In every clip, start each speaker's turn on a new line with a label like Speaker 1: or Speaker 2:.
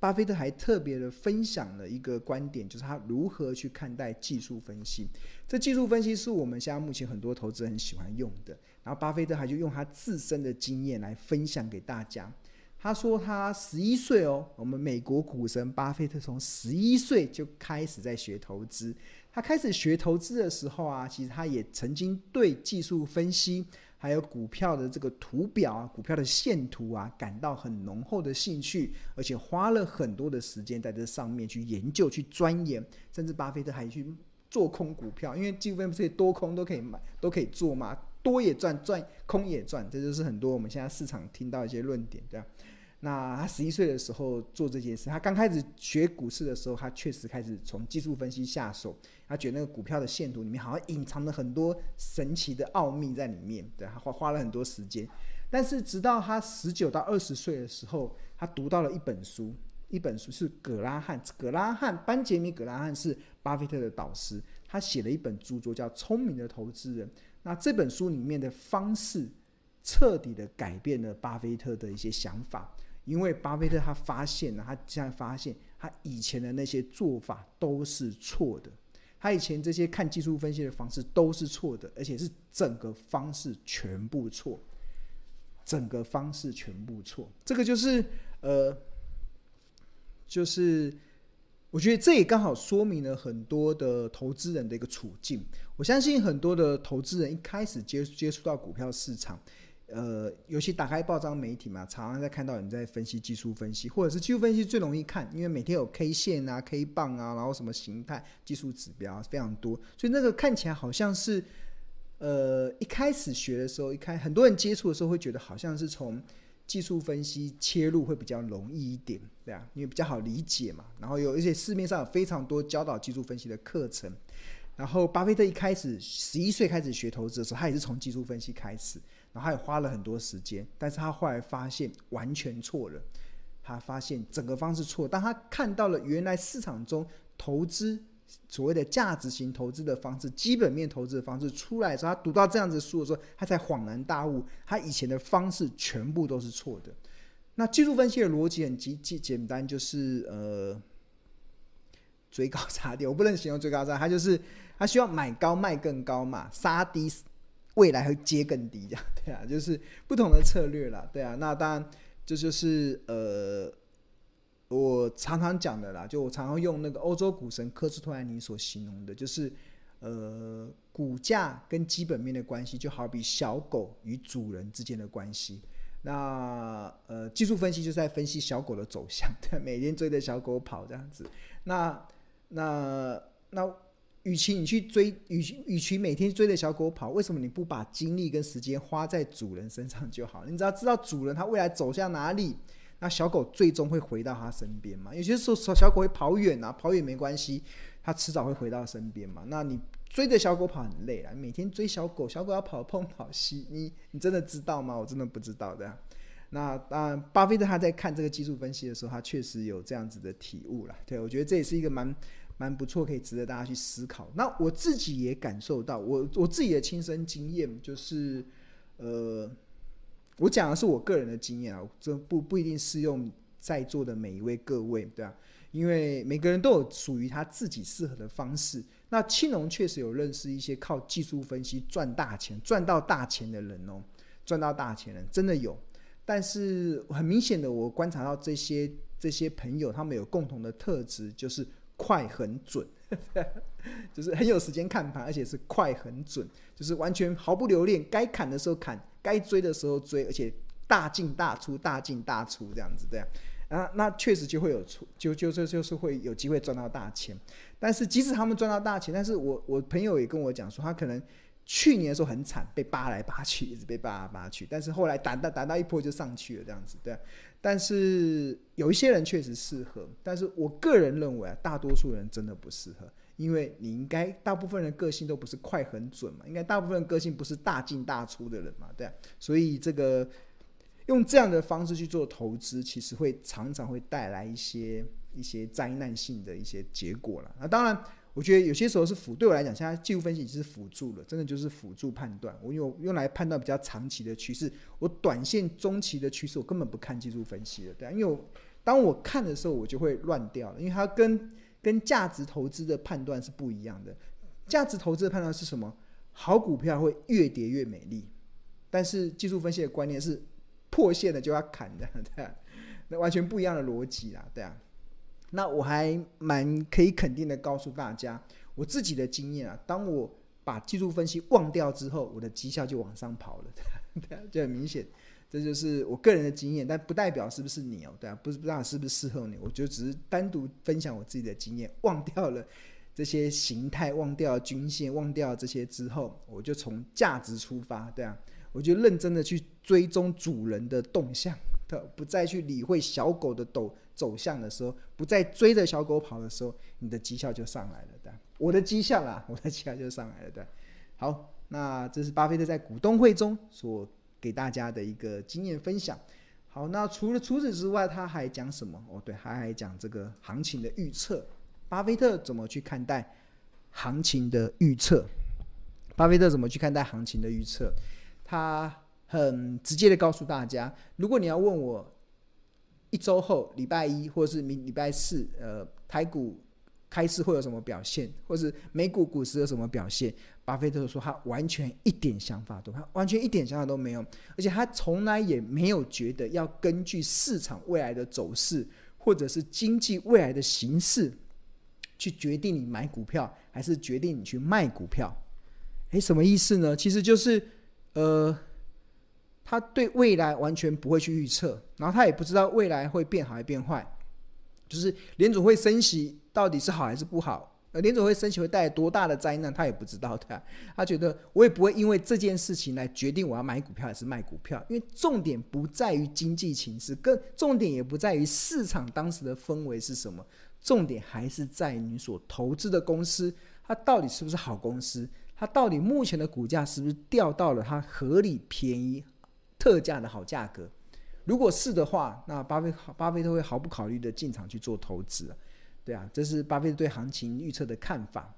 Speaker 1: 巴菲特还特别的分享了一个观点，就是他如何去看待技术分析。这技术分析是我们现在目前很多投资人很喜欢用的。然后巴菲特还就用他自身的经验来分享给大家。他说他十一岁哦，我们美国股神巴菲特从十一岁就开始在学投资。他开始学投资的时候啊，其实他也曾经对技术分析。还有股票的这个图表啊，股票的线图啊，感到很浓厚的兴趣，而且花了很多的时间在这上面去研究、去钻研，甚至巴菲特还去做空股票，因为基本上这些多空都可以买，都可以做嘛，多也赚，赚空也赚，这就是很多我们现在市场听到一些论点，对吧？那他十一岁的时候做这件事，他刚开始学股市的时候，他确实开始从技术分析下手。他觉得那个股票的线图里面好像隐藏了很多神奇的奥秘在里面，对，他花花了很多时间。但是直到他十九到二十岁的时候，他读到了一本书，一本书是葛拉汉，葛拉汉，班杰明·葛拉汉是巴菲特的导师，他写了一本著作叫《聪明的投资人》。那这本书里面的方式，彻底的改变了巴菲特的一些想法。因为巴菲特他发现了，他现在发现他以前的那些做法都是错的，他以前这些看技术分析的方式都是错的，而且是整个方式全部错，整个方式全部错。这个就是呃，就是我觉得这也刚好说明了很多的投资人的一个处境。我相信很多的投资人一开始接接触到股票市场。呃，尤其打开报章媒体嘛，常常在看到你在分析技术分析，或者是技术分析最容易看，因为每天有 K 线啊、K 棒啊，然后什么形态、技术指标，非常多，所以那个看起来好像是，呃，一开始学的时候，一开很多人接触的时候会觉得好像是从技术分析切入会比较容易一点，对啊，因为比较好理解嘛，然后有一些市面上有非常多教导技术分析的课程，然后巴菲特一开始十一岁开始学投资的时候，他也是从技术分析开始。然后他也花了很多时间，但是他后来发现完全错了，他发现整个方式错。当他看到了原来市场中投资所谓的价值型投资的方式、基本面投资的方式出来的时候，他读到这样子书的时候，他才恍然大悟，他以前的方式全部都是错的。那技术分析的逻辑很极简简单，就是呃追高杀低，我不能形容追高杀，他就是他需要买高卖更高嘛，杀低。未来会接更低，这样 对啊，就是不同的策略啦，对啊。那当然，这就是呃，我常常讲的啦，就我常常用那个欧洲股神科斯托兰尼所形容的，就是呃，股价跟基本面的关系，就好比小狗与主人之间的关系。那呃，技术分析就是在分析小狗的走向，对，每天追着小狗跑这样子。那那那。与其你去追，与其与其每天追着小狗跑，为什么你不把精力跟时间花在主人身上就好？你只要知道主人他未来走向哪里，那小狗最终会回到他身边嘛？有些时候小狗会跑远啊，跑远没关系，它迟早会回到身边嘛。那你追着小狗跑很累啊，每天追小狗，小狗要跑东跑西，你你真的知道吗？我真的不知道的。那当然，巴菲特他在看这个技术分析的时候，他确实有这样子的体悟了。对，我觉得这也是一个蛮。蛮不错，可以值得大家去思考。那我自己也感受到，我我自己的亲身经验就是，呃，我讲的是我个人的经验啊，这不不一定适用在座的每一位各位，对啊，因为每个人都有属于他自己适合的方式。那青龙确实有认识一些靠技术分析赚大钱、赚到大钱的人哦，赚到大钱人真的有。但是很明显的，我观察到这些这些朋友，他们有共同的特质，就是。快很准，就是很有时间看盘，而且是快很准，就是完全毫不留恋，该砍的时候砍，该追的时候追，而且大进大出，大进大出这样子，这样啊，那确实就会有出，就就就就是会有机会赚到大钱。但是即使他们赚到大钱，但是我我朋友也跟我讲说，他可能去年的时候很惨，被扒来扒去，一直被扒来扒去，但是后来打到打到一波就上去了，这样子，对。但是有一些人确实适合，但是我个人认为啊，大多数人真的不适合，因为你应该大部分人个性都不是快很准嘛，应该大部分个性不是大进大出的人嘛，对啊，所以这个用这样的方式去做投资，其实会常常会带来一些一些灾难性的一些结果了。那当然。我觉得有些时候是辅，对我来讲，现在技术分析已经是辅助了，真的就是辅助判断。我用用来判断比较长期的趋势，我短线、中期的趋势，我根本不看技术分析了，对啊，因为我当我看的时候，我就会乱掉了，因为它跟跟价值投资的判断是不一样的。价值投资的判断是什么？好股票会越跌越美丽，但是技术分析的观念是破线了就要砍的，对啊，那完全不一样的逻辑啦，对啊。那我还蛮可以肯定的告诉大家，我自己的经验啊，当我把技术分析忘掉之后，我的绩效就往上跑了，对啊，就很明显。这就是我个人的经验，但不代表是不是你哦，对啊，不是不知道是不是适合你，我就只是单独分享我自己的经验。忘掉了这些形态，忘掉均线，忘掉这些之后，我就从价值出发，对啊，我就认真的去追踪主人的动向，对，不再去理会小狗的抖走向的时候，不再追着小狗跑的时候，你的绩效就上来了，对，我的绩效啊，我的绩效就上来了，对。好，那这是巴菲特在股东会中所。给大家的一个经验分享。好，那除了除此之外，他还讲什么？哦，对，他还讲这个行情的预测。巴菲特怎么去看待行情的预测？巴菲特怎么去看待行情的预测？他很直接的告诉大家：如果你要问我一周后礼拜一或是明礼拜四，呃，台股。开市会有什么表现，或是美股股市有什么表现？巴菲特说他完全一点想法都，他完全一点想法都没有，而且他从来也没有觉得要根据市场未来的走势，或者是经济未来的形势，去决定你买股票还是决定你去卖股票。诶，什么意思呢？其实就是，呃，他对未来完全不会去预测，然后他也不知道未来会变好还是变坏。就是联准会升息到底是好还是不好？呃，联准会升息会带来多大的灾难，他也不知道的。他觉得我也不会因为这件事情来决定我要买股票还是卖股票，因为重点不在于经济情势，更重点也不在于市场当时的氛围是什么，重点还是在于你所投资的公司，它到底是不是好公司？它到底目前的股价是不是掉到了它合理、便宜、特价的好价格？如果是的话，那巴菲巴菲特会毫不考虑的进场去做投资，对啊，这是巴菲特对行情预测的看法。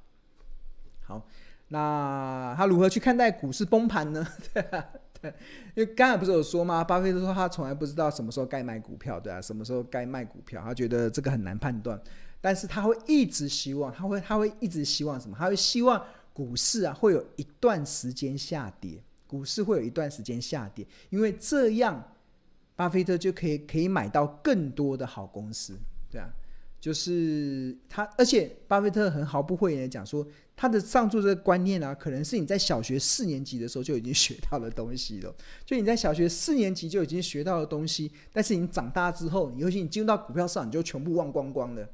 Speaker 1: 好，那他如何去看待股市崩盘呢？对啊，对，因为刚才不是有说吗？巴菲特说他从来不知道什么时候该买股票，对啊，什么时候该卖股票，他觉得这个很难判断，但是他会一直希望，他会他会一直希望什么？他会希望股市啊会有一段时间下跌，股市会有一段时间下跌，因为这样。巴菲特就可以可以买到更多的好公司，对啊，就是他，而且巴菲特很毫不讳言的讲说，他的上述这个观念啊，可能是你在小学四年级的时候就已经学到的东西了。就你在小学四年级就已经学到的东西，但是你长大之后，尤其你进入到股票市场，你就全部忘光光了。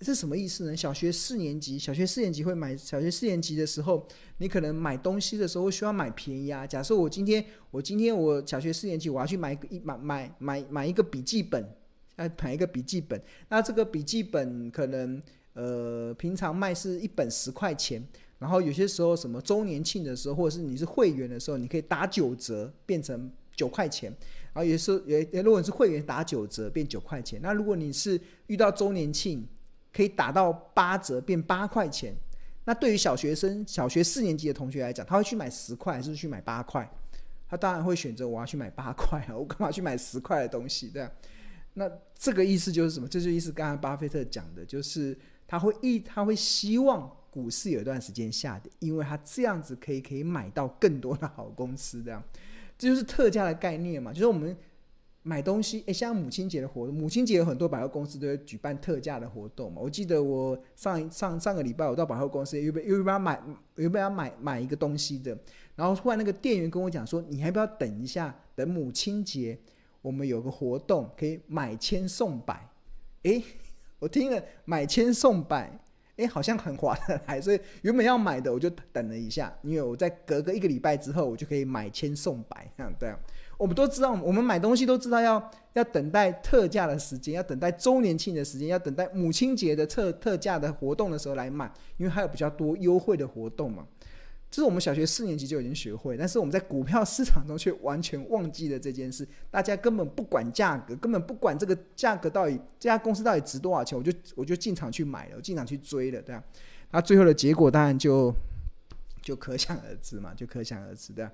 Speaker 1: 这是什么意思呢？小学四年级，小学四年级会买。小学四年级的时候，你可能买东西的时候需要买便宜啊。假设我今天，我今天我小学四年级，我要去买一买买买买一个笔记本，要买一个笔记本。那这个笔记本可能呃平常卖是一本十块钱，然后有些时候什么周年庆的时候，或者是你是会员的时候，你可以打九折变成九块钱。然后有时候也如果你是会员打九折变九块钱。那如果你是遇到周年庆，可以打到八折，变八块钱。那对于小学生、小学四年级的同学来讲，他会去买十块还是去买八块？他当然会选择我要去买八块啊！我干嘛去买十块的东西？对啊。那这个意思就是什么？这就意思刚才巴菲特讲的，就是他会一他会希望股市有一段时间下跌，因为他这样子可以可以买到更多的好公司。这样，这就是特价的概念嘛，就是我们。买东西，诶，像母亲节的活动，母亲节有很多百货公司都会举办特价的活动嘛。我记得我上上上个礼拜我到百货公司，又被又被要买又被要买买一个东西的，然后突然那个店员跟我讲说：“你还不要等一下，等母亲节我们有个活动，可以买千送百。”诶，我听了买千送百，诶，好像很划得来，所以原本要买的我就等了一下，因为我在隔个一个礼拜之后，我就可以买千送百，这样。我们都知道，我们买东西都知道要要等待特价的时间，要等待周年庆的时间，要等待母亲节的特特价的活动的时候来买，因为还有比较多优惠的活动嘛。这是我们小学四年级就已经学会，但是我们在股票市场中却完全忘记了这件事。大家根本不管价格，根本不管这个价格到底这家公司到底值多少钱，我就我就进场去买了，我进场去追了，对啊。那最后的结果当然就就可想而知嘛，就可想而知的。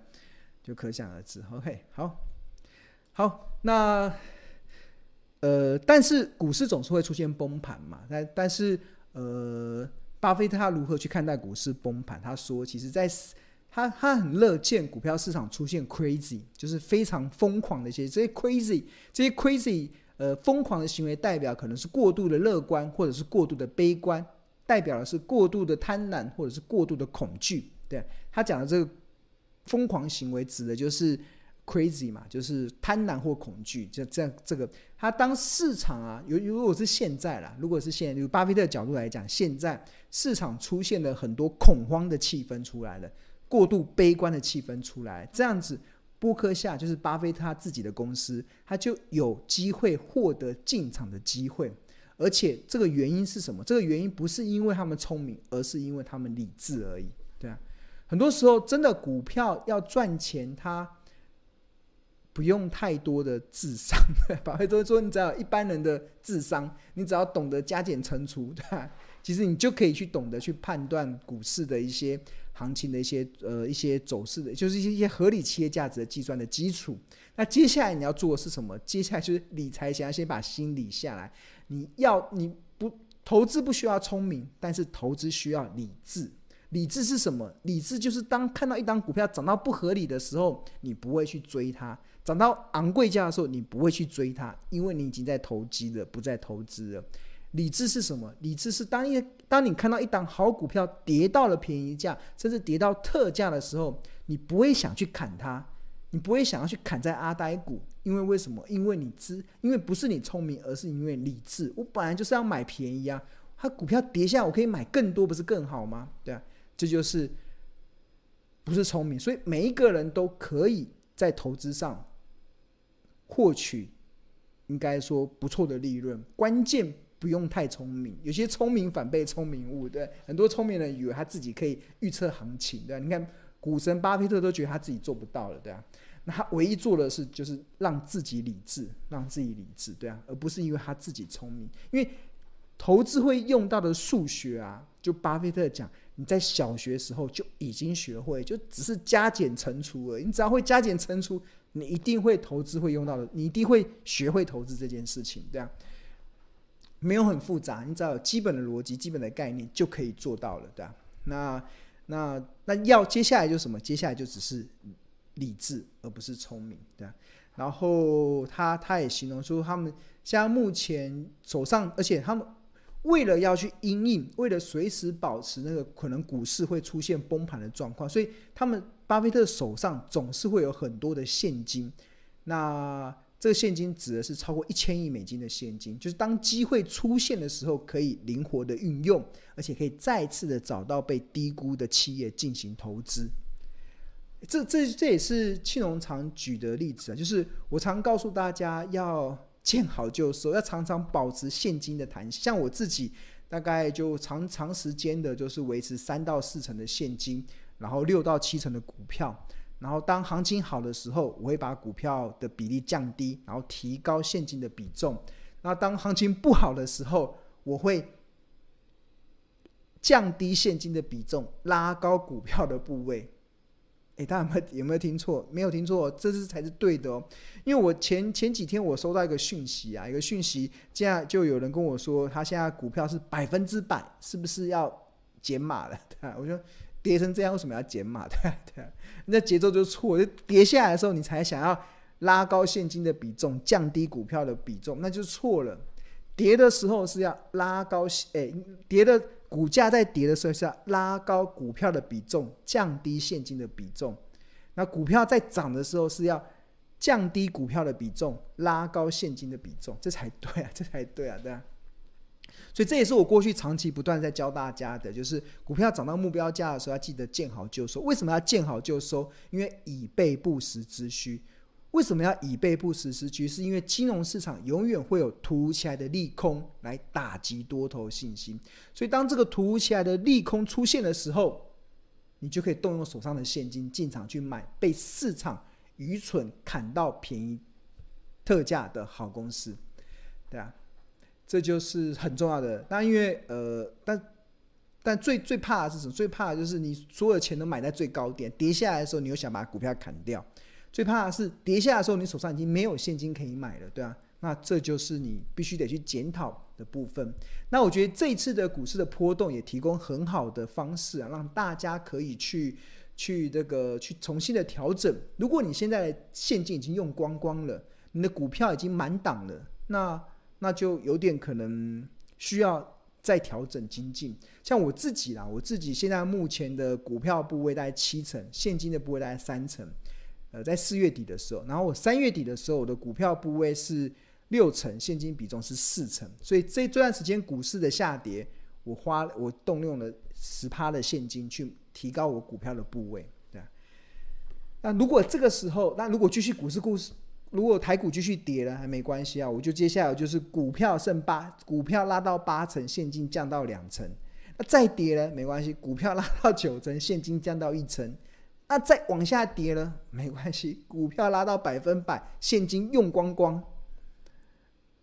Speaker 1: 就可想而知。OK，好，好，那呃，但是股市总是会出现崩盘嘛。但但是呃，巴菲特他如何去看待股市崩盘？他说，其实在他他很乐见股票市场出现 crazy，就是非常疯狂的一些这些 crazy 这些 crazy 呃疯狂的行为，代表可能是过度的乐观，或者是过度的悲观，代表的是过度的贪婪，或者是过度的恐惧。对，他讲的这个疯狂行为，指的就是 crazy 嘛，就是贪婪或恐惧，就这。这个他当市场啊，有如果是现在啦，如果是现在，由巴菲特角度来讲，现在市场出现了很多恐慌的气氛出来了。过度悲观的气氛出来，这样子，波克夏就是巴菲特他自己的公司，他就有机会获得进场的机会，而且这个原因是什么？这个原因不是因为他们聪明，而是因为他们理智而已。对啊，很多时候真的股票要赚钱，它不用太多的智商。巴菲特说，你只要一般人的智商，你只要懂得加减乘除，对吧？其实你就可以去懂得去判断股市的一些。行情的一些呃一些走势的，就是一些一些合理企业价值的计算的基础。那接下来你要做的是什么？接下来就是理财想要先把心理下来。你要你不投资不需要聪明，但是投资需要理智。理智是什么？理智就是当看到一档股票涨到不合理的时候，你不会去追它；涨到昂贵价的时候，你不会去追它，因为你已经在投机了，不再投资了。理智是什么？理智是当一当你看到一档好股票跌到了便宜价，甚至跌到特价的时候，你不会想去砍它，你不会想要去砍在阿呆股，因为为什么？因为你知，因为不是你聪明，而是因为理智。我本来就是要买便宜啊，它股票跌下，我可以买更多，不是更好吗？对啊，这就是不是聪明。所以每一个人都可以在投资上获取，应该说不错的利润，关键。不用太聪明，有些聪明反被聪明误，对，很多聪明人以为他自己可以预测行情，对，你看股神巴菲特都觉得他自己做不到了，对啊，那他唯一做的是就是让自己理智，让自己理智，对啊，而不是因为他自己聪明，因为投资会用到的数学啊，就巴菲特讲，你在小学时候就已经学会，就只是加减乘除而已，你只要会加减乘除，你一定会投资会用到的，你一定会学会投资这件事情，对啊。没有很复杂，你只要有基本的逻辑、基本的概念就可以做到了，对吧？那、那、那要接下来就什么？接下来就只是理智，而不是聪明，对吧？然后他他也形容说，他们现在目前手上，而且他们为了要去因应，为了随时保持那个可能股市会出现崩盘的状况，所以他们巴菲特手上总是会有很多的现金。那这个现金指的是超过一千亿美金的现金，就是当机会出现的时候，可以灵活的运用，而且可以再次的找到被低估的企业进行投资。这这这也是庆隆常举的例子啊，就是我常告诉大家要见好就收，要常常保持现金的弹性。像我自己，大概就长长时间的，就是维持三到四成的现金，然后六到七成的股票。然后当行情好的时候，我会把股票的比例降低，然后提高现金的比重。那当行情不好的时候，我会降低现金的比重，拉高股票的部位。诶，大家有没有有没有听错？没有听错，这是才是对的哦。因为我前前几天我收到一个讯息啊，一个讯息，现在就有人跟我说，他现在股票是百分之百，是不是要减码了？对，我说。跌成这样，为什么要减码？对对，那节奏就错。就跌下来的时候，你才想要拉高现金的比重，降低股票的比重，那就错了。跌的时候是要拉高，哎，跌的股价在跌的时候是要拉高股票的比重，降低现金的比重。那股票在涨的时候是要降低股票的比重，拉高现金的比重，这才对啊，这才对啊，对啊。所以这也是我过去长期不断在教大家的，就是股票涨到目标价的时候，要记得见好就收。为什么要见好就收？因为以备不时之需。为什么要以备不时之需？是因为金融市场永远会有突如其来的利空来打击多头信心。所以当这个突如其来的利空出现的时候，你就可以动用手上的现金进场去买被市场愚蠢砍到便宜特价的好公司，对啊。这就是很重要的，但因为呃，但但最最怕的是什么？最怕的就是你所有钱都买在最高点，跌下来的时候，你又想把股票砍掉。最怕的是跌下的时候，你手上已经没有现金可以买了，对啊。那这就是你必须得去检讨的部分。那我觉得这一次的股市的波动也提供很好的方式啊，让大家可以去去这个去重新的调整。如果你现在现金已经用光光了，你的股票已经满档了，那那就有点可能需要再调整精进。像我自己啦，我自己现在目前的股票部位大概七成，现金的部位大概三成。呃，在四月底的时候，然后我三月底的时候，我的股票部位是六成，现金比重是四成，所以这这段时间股市的下跌，我花我动用了十趴的现金去提高我股票的部位，对。那如果这个时候，那如果继续股市故事，如果台股继续跌了，还没关系啊，我就接下来就是股票剩八，股票拉到八成，现金降到两成，那再跌了没关系，股票拉到九成，现金降到一成。那再往下跌了，没关系，股票拉到百分百，现金用光光。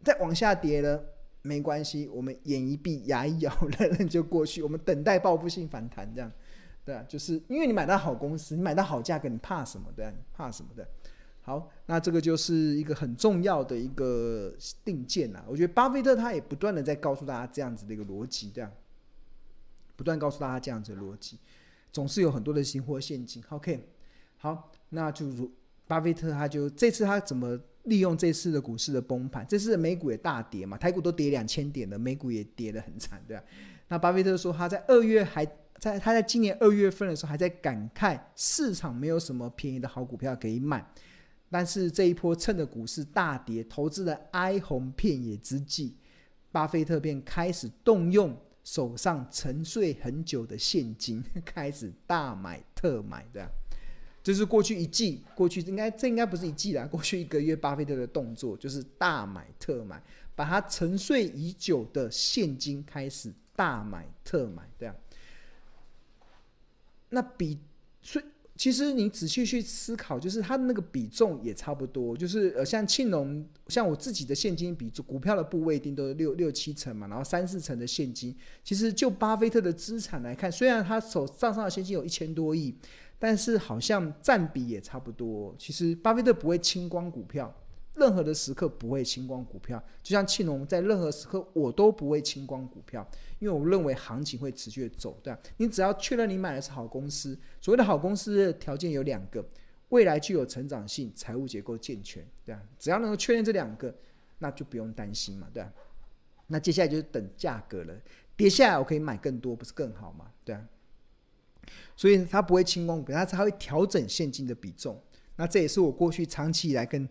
Speaker 1: 再往下跌了，没关系，我们眼一闭，牙一咬，忍忍就过去。我们等待报复性反弹，这样，对啊，就是因为你买到好公司，你买到好价格，你怕什么的？你怕什么的？好，那这个就是一个很重要的一个定见啊。我觉得巴菲特他也不断的在告诉大家这样子的一个逻辑，这样，不断告诉大家这样子的逻辑。总是有很多的新货陷阱。OK，好，那就如巴菲特他就这次他怎么利用这次的股市的崩盘？这次的美股也大跌嘛，台股都跌两千点了，美股也跌得很惨，对吧？那巴菲特说他在二月还在他在今年二月份的时候还在感慨市场没有什么便宜的好股票可以买，但是这一波趁着股市大跌，投资的哀鸿遍野之际，巴菲特便开始动用。手上沉睡很久的现金 开始大买特买的，这是过去一季，过去应该这应该不是一季啦，过去一个月巴菲特的动作就是大买特买，把他沉睡已久的现金开始大买特买，这样。那比所以。其实你仔细去思考，就是它的那个比重也差不多，就是呃，像庆隆，像我自己的现金比，股票的部位一定都是六六七成嘛，然后三四成的现金。其实就巴菲特的资产来看，虽然他手账上的现金有一千多亿，但是好像占比也差不多。其实巴菲特不会清光股票。任何的时刻不会清光股票，就像庆隆在任何时刻我都不会清光股票，因为我认为行情会持续的走，对吧？你只要确认你买的是好公司，所谓的好公司的条件有两个：未来具有成长性，财务结构健全，对吧？只要能够确认这两个，那就不用担心嘛，对吧？那接下来就是等价格了，跌下来我可以买更多，不是更好嘛？对啊。所以它不会清光股票，它会调整现金的比重。那这也是我过去长期以来跟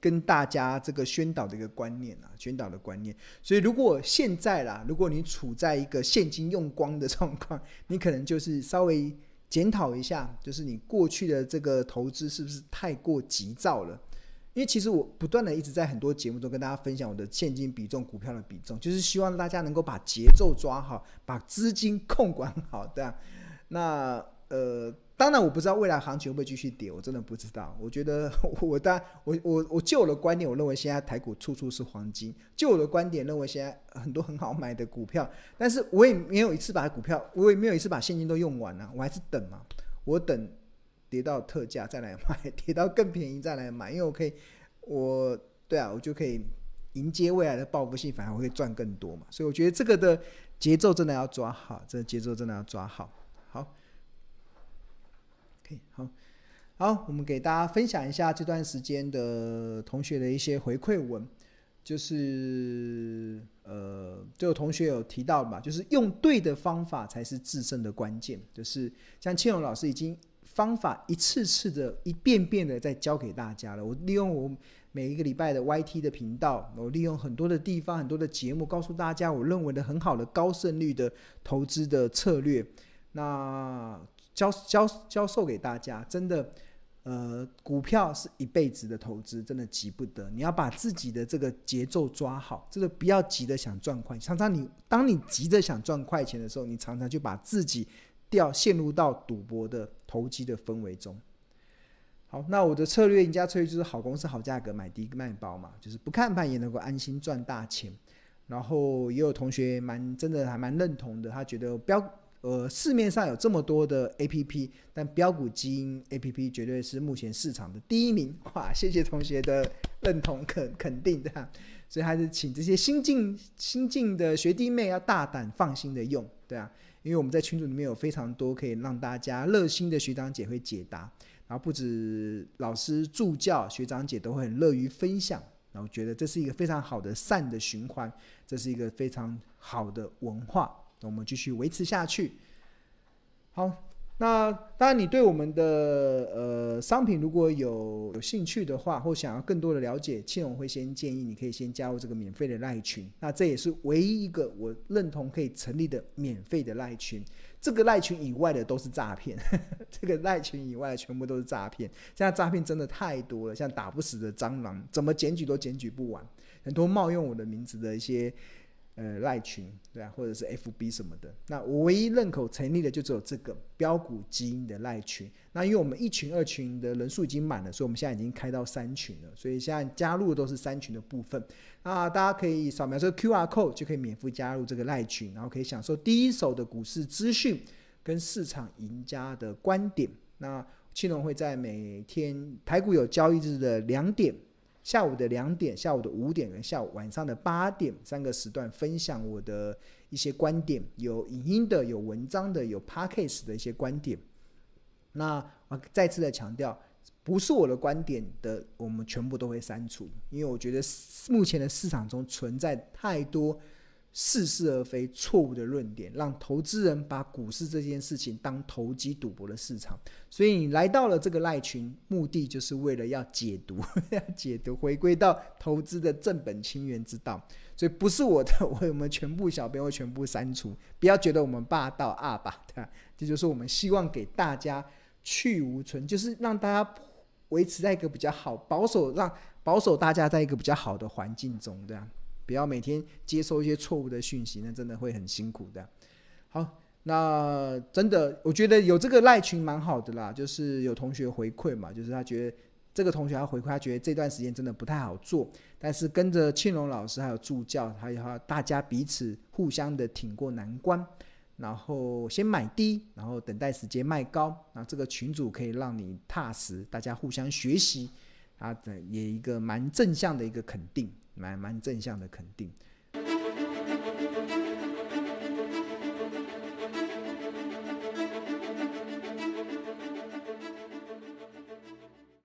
Speaker 1: 跟大家这个宣导的一个观念啊，宣导的观念。所以如果现在啦，如果你处在一个现金用光的状况，你可能就是稍微检讨一下，就是你过去的这个投资是不是太过急躁了？因为其实我不断的一直在很多节目中跟大家分享我的现金比重、股票的比重，就是希望大家能够把节奏抓好，把资金控管好的。那呃。当然，我不知道未来行情会不会继续跌，我真的不知道。我觉得 我当我我我就我的观点，我认为现在台股处处是黄金。就我的观点，认为现在很多很好买的股票，但是我也没有一次把股票，我也没有一次把现金都用完了，我还是等嘛。我等跌到特价再来买，跌到更便宜再来买，因为我可以，我对啊，我就可以迎接未来的报复性反而会赚更多嘛。所以我觉得这个的节奏真的要抓好，这个节奏真的要抓好。好，好好，我们给大家分享一下这段时间的同学的一些回馈文，就是呃，就有同学有提到嘛，就是用对的方法才是制胜的关键。就是像庆荣老师已经方法一次次的、一遍遍的在教给大家了。我利用我每一个礼拜的 YT 的频道，我利用很多的地方、很多的节目，告诉大家我认为的很好的高胜率的投资的策略。那教教教授给大家，真的，呃，股票是一辈子的投资，真的急不得。你要把自己的这个节奏抓好，这个不要急着想赚快。常常你当你急着想赚快钱的时候，你常常就把自己掉陷入到赌博的投机的氛围中。好，那我的策略，赢家策略就是好公司、好价格买低卖高嘛，就是不看盘也能够安心赚大钱。然后也有同学蛮真的还蛮认同的，他觉得标。呃，市面上有这么多的 APP，但标股基因 APP 绝对是目前市场的第一名。哇，谢谢同学的认同肯肯定的，所以还是请这些新进新进的学弟妹要大胆放心的用，对啊，因为我们在群组里面有非常多可以让大家热心的学长姐会解答，然后不止老师助教学长姐都会很乐于分享，然后觉得这是一个非常好的善的循环，这是一个非常好的文化，那我们继续维持下去，好。那当然，你对我们的呃商品如果有有兴趣的话，或想要更多的了解，庆隆会先建议你可以先加入这个免费的赖群。那这也是唯一一个我认同可以成立的免费的赖群。这个赖群以外的都是诈骗，这个赖群以外全部都是诈骗。现在诈骗真的太多了，像打不死的蟑螂，怎么检举都检举不完，很多冒用我的名字的一些。呃，赖群对啊，或者是 FB 什么的。那我唯一认可成立的就只有这个标股基因的赖群。那因为我们一群、二群的人数已经满了，所以我们现在已经开到三群了。所以现在加入的都是三群的部分。那大家可以扫描这个 QR code 就可以免费加入这个赖群，然后可以享受第一手的股市资讯跟市场赢家的观点。那青龙会在每天台股有交易日的两点。下午的两点、下午的五点跟下午晚上的八点三个时段，分享我的一些观点，有影音的、有文章的、有 podcast 的一些观点。那我再次的强调，不是我的观点的，我们全部都会删除，因为我觉得目前的市场中存在太多。似是而非、错误的论点，让投资人把股市这件事情当投机赌博的市场。所以你来到了这个赖群，目的就是为了要解读、要解读，回归到投资的正本清源之道。所以不是我的，我们全部小编会全部删除。不要觉得我们霸道啊吧，对吧？这就是我们希望给大家去无存，就是让大家维持在一个比较好、保守，让保守大家在一个比较好的环境中，对吧？不要每天接收一些错误的讯息，那真的会很辛苦的。好，那真的，我觉得有这个赖群蛮好的啦。就是有同学回馈嘛，就是他觉得这个同学要回馈，他觉得这段时间真的不太好做，但是跟着庆隆老师还有助教，还有大家彼此互相的挺过难关，然后先买低，然后等待时间卖高，那这个群组可以让你踏实，大家互相学习，啊，也一个蛮正向的一个肯定。蛮蛮正向的肯定。